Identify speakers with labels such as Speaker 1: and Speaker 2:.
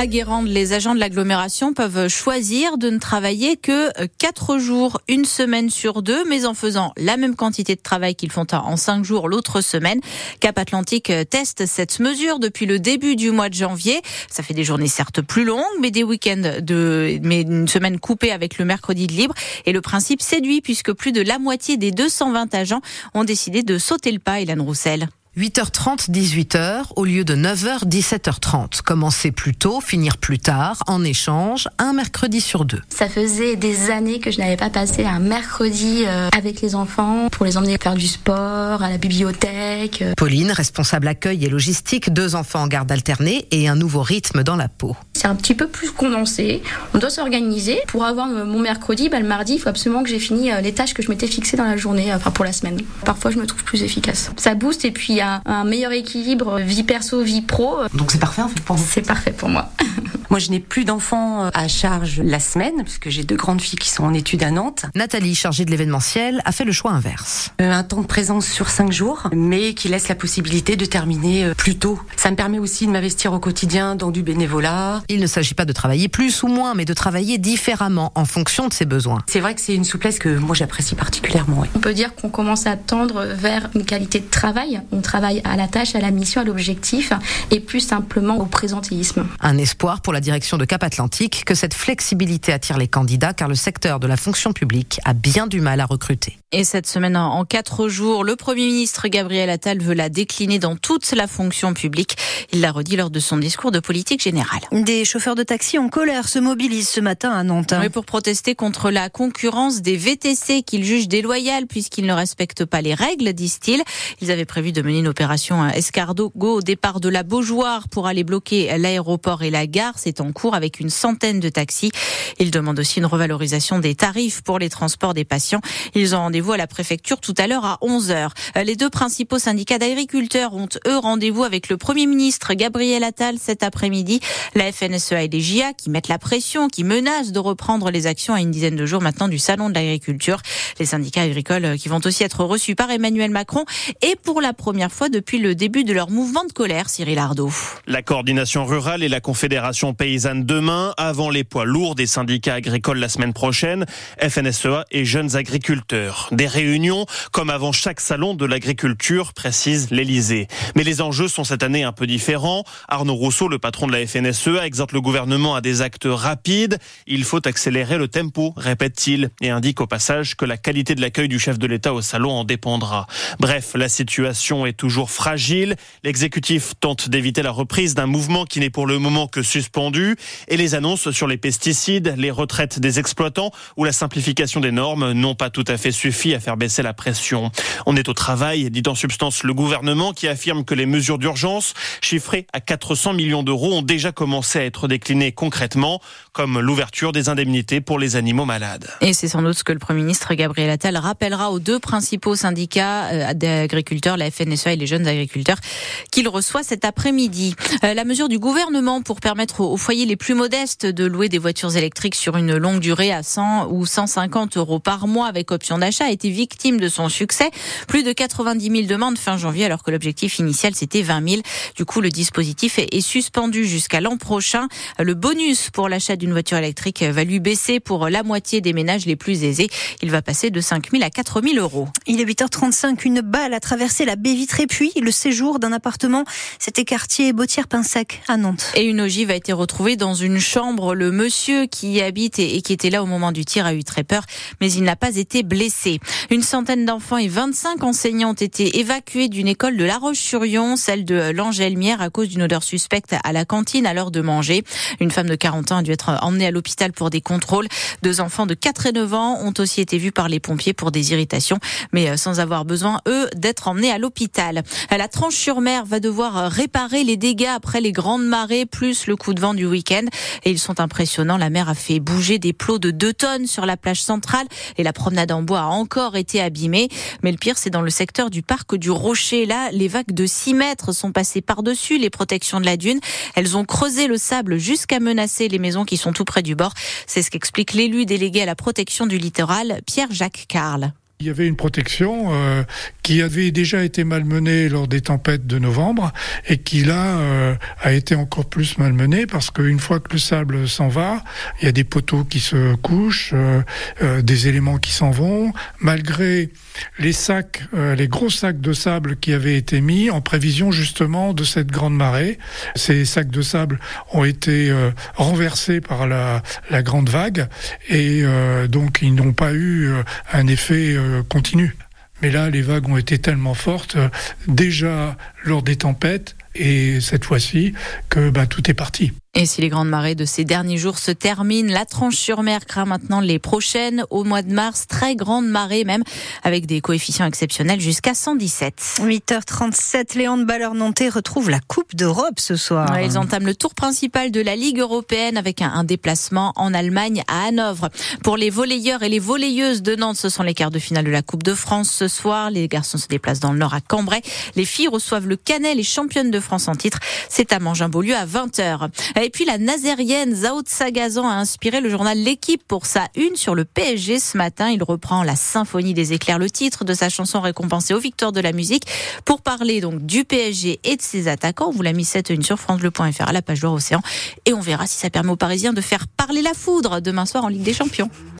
Speaker 1: À Guérande, les agents de l'agglomération peuvent choisir de ne travailler que 4 jours, une semaine sur deux, mais en faisant la même quantité de travail qu'ils font en 5 jours l'autre semaine. Cap Atlantique teste cette mesure depuis le début du mois de janvier. Ça fait des journées certes plus longues, mais des week-ends de, mais une semaine coupée avec le mercredi de libre. Et le principe séduit puisque plus de la moitié des 220 agents ont décidé de sauter le pas, Hélène Roussel.
Speaker 2: 8h30, 18h au lieu de 9h, 17h30. Commencer plus tôt, finir plus tard, en échange, un mercredi sur deux.
Speaker 3: Ça faisait des années que je n'avais pas passé un mercredi euh, avec les enfants pour les emmener faire du sport, à la bibliothèque.
Speaker 2: Pauline, responsable accueil et logistique, deux enfants en garde alternée et un nouveau rythme dans la peau.
Speaker 3: C'est un petit peu plus condensé. On doit s'organiser. Pour avoir mon mercredi, bah, le mardi, il faut absolument que j'ai fini euh, les tâches que je m'étais fixées dans la journée, enfin pour la semaine. Parfois, je me trouve plus efficace. Ça booste et puis un meilleur équilibre vie perso, vie pro.
Speaker 4: Donc c'est parfait en fait pour vous?
Speaker 3: C'est parfait pour moi.
Speaker 4: moi je n'ai plus d'enfants euh, à charge la semaine puisque j'ai deux grandes filles qui sont en études à Nantes.
Speaker 2: Nathalie, chargée de l'événementiel, a fait le choix inverse.
Speaker 4: Euh, un temps de présence sur cinq jours, mais qui laisse la possibilité de terminer euh, plus tôt. Ça me permet aussi de m'investir au quotidien dans du bénévolat.
Speaker 2: Il ne s'agit pas de travailler plus ou moins, mais de travailler différemment en fonction de ses besoins.
Speaker 4: C'est vrai que c'est une souplesse que moi j'apprécie particulièrement.
Speaker 3: On peut dire qu'on commence à tendre vers une qualité de travail. On travaille à la tâche, à la mission, à l'objectif et plus simplement au présentéisme.
Speaker 2: Un espoir pour la direction de Cap Atlantique que cette flexibilité attire les candidats car le secteur de la fonction publique a bien du mal à recruter.
Speaker 1: Et cette semaine, en quatre jours, le Premier ministre Gabriel Attal veut la décliner dans toute la fonction publique. Il l'a redit lors de son discours de politique générale.
Speaker 5: Des chauffeurs de taxi en colère se mobilisent ce matin à Nantes.
Speaker 1: Oui, pour protester contre la concurrence des VTC qu'ils jugent déloyale puisqu'ils ne respectent pas les règles, disent-ils. Ils avaient prévu de mener une opération escargot au départ de la Beaujoire pour aller bloquer l'aéroport et la gare. C'est en cours avec une centaine de taxis. Ils demandent aussi une revalorisation des tarifs pour les transports des patients. Ils ont rendez-vous à la préfecture tout à l'heure à 11h. Les deux principaux syndicats d'agriculteurs ont eux rendez-vous avec le Premier ministre Gabriel Attal cet après-midi. La FNSEA et les JA qui mettent la pression, qui menacent de reprendre les actions à une dizaine de jours maintenant du Salon de l'agriculture. Les syndicats agricoles qui vont aussi être reçus par Emmanuel Macron et pour la première fois depuis le début de leur mouvement de colère, Cyril Ardo.
Speaker 6: La coordination rurale et la confédération paysanne demain, avant les poids lourds des syndicats agricoles la semaine prochaine, FNSEA et jeunes agriculteurs. Des réunions comme avant chaque salon de l'agriculture, précise l'Elysée. Mais les enjeux sont cette année un peu différents. Arnaud Rousseau, le patron de la FNSEA, exhorte le gouvernement à des actes rapides. Il faut accélérer le tempo, répète-t-il, et indique au passage que la qualité de l'accueil du chef de l'État au salon en dépendra. Bref, la situation est toujours fragile. L'exécutif tente d'éviter la reprise d'un mouvement qui n'est pour le moment que suspendu et les annonces sur les pesticides, les retraites des exploitants ou la simplification des normes n'ont pas tout à fait suffi à faire baisser la pression. On est au travail, dit en substance le gouvernement qui affirme que les mesures d'urgence chiffrées à 400 millions d'euros ont déjà commencé à être déclinées concrètement, comme l'ouverture des indemnités pour les animaux malades.
Speaker 1: Et c'est sans doute ce que le Premier ministre Gabriel Attal rappellera aux deux principaux syndicats euh, d'agriculteurs, la FNSEA et les jeunes agriculteurs, qu'il reçoit cet après-midi. Euh, la mesure du gouvernement pour permettre aux foyers les plus modestes de louer des voitures électriques sur une longue durée à 100 ou 150 euros par mois avec option d'achat a été victime de son succès. Plus de 90 000 demandes fin janvier alors que l'objectif initial c'était 20 000. Du coup, le dispositif est suspendu jusqu'à l'an prochain. Le bonus pour l'achat d'une voiture électrique va lui baisser pour la moitié des ménages les plus aisés. Il va passer de 5 000 à 4 000 euros.
Speaker 5: Il est 8h35. Une balle a traversé la baie vitrée puis le séjour d'un appartement. C'était quartier Bautière-Pinsac à Nantes.
Speaker 1: Et une ogive a été retrouvée dans une chambre. Le monsieur qui y habite et qui était là au moment du tir a eu très peur, mais il n'a pas été blessé. Une centaine d'enfants et 25 enseignants ont été évacués d'une école de La Roche-sur-Yon, celle de l'Angelmière, à cause d'une odeur suspecte à la cantine à l'heure de manger. Une femme de 40 ans a dû être emmenée à l'hôpital pour des contrôles. Deux enfants de 4 et 9 ans ont aussi été vus par les pompiers pour des irritations, mais sans avoir besoin, eux, d'être emmenés à l'hôpital. La Tranche-sur-Mer va devoir réparer les dégâts après les grandes marées, plus le coup de vent du week-end et ils sont impressionnants. La mer a fait bouger des plots de 2 tonnes sur la plage centrale et la promenade en bois a encore été abîmée. Mais le pire, c'est dans le secteur du parc du Rocher. Là, les vagues de 6 mètres sont passées par-dessus les protections de la dune. Elles ont creusé le sable jusqu'à menacer les maisons qui sont tout près du bord. C'est ce qu'explique l'élu délégué à la protection du littoral, Pierre-Jacques Carl.
Speaker 7: Il y avait une protection euh, qui avait déjà été malmenée lors des tempêtes de novembre et qui là euh, a été encore plus malmenée parce qu'une fois que le sable s'en va, il y a des poteaux qui se couchent, euh, des éléments qui s'en vont, malgré les sacs, les gros sacs de sable qui avaient été mis en prévision justement de cette grande marée. Ces sacs de sable ont été renversés par la, la, grande vague et donc ils n'ont pas eu un effet continue. Mais là, les vagues ont été tellement fortes, euh, déjà lors des tempêtes, et cette fois-ci, que bah, tout est parti.
Speaker 1: Et si les grandes marées de ces derniers jours se terminent, la tranche sur mer craint maintenant les prochaines au mois de mars. Très grande marée même, avec des coefficients exceptionnels jusqu'à 117.
Speaker 5: 8h37, les handballeurs nantais retrouvent la Coupe d'Europe ce soir.
Speaker 1: ils entament le tour principal de la Ligue européenne avec un, déplacement en Allemagne à Hanovre. Pour les volleyeurs et les volleyeuses de Nantes, ce sont les quarts de finale de la Coupe de France ce soir. Les garçons se déplacent dans le nord à Cambrai. Les filles reçoivent le Canet, les championnes de France en titre. C'est à Mangin-Beaulieu à 20h. Et puis la nazérienne Zao Sagazan a inspiré le journal L'équipe pour sa une sur le PSG ce matin. Il reprend la symphonie des éclairs, le titre de sa chanson récompensée aux victoires de la musique, pour parler donc du PSG et de ses attaquants. On vous l'a mis cette une sur francebleu.fr à la page de Océan et on verra si ça permet aux Parisiens de faire parler la foudre demain soir en Ligue des Champions.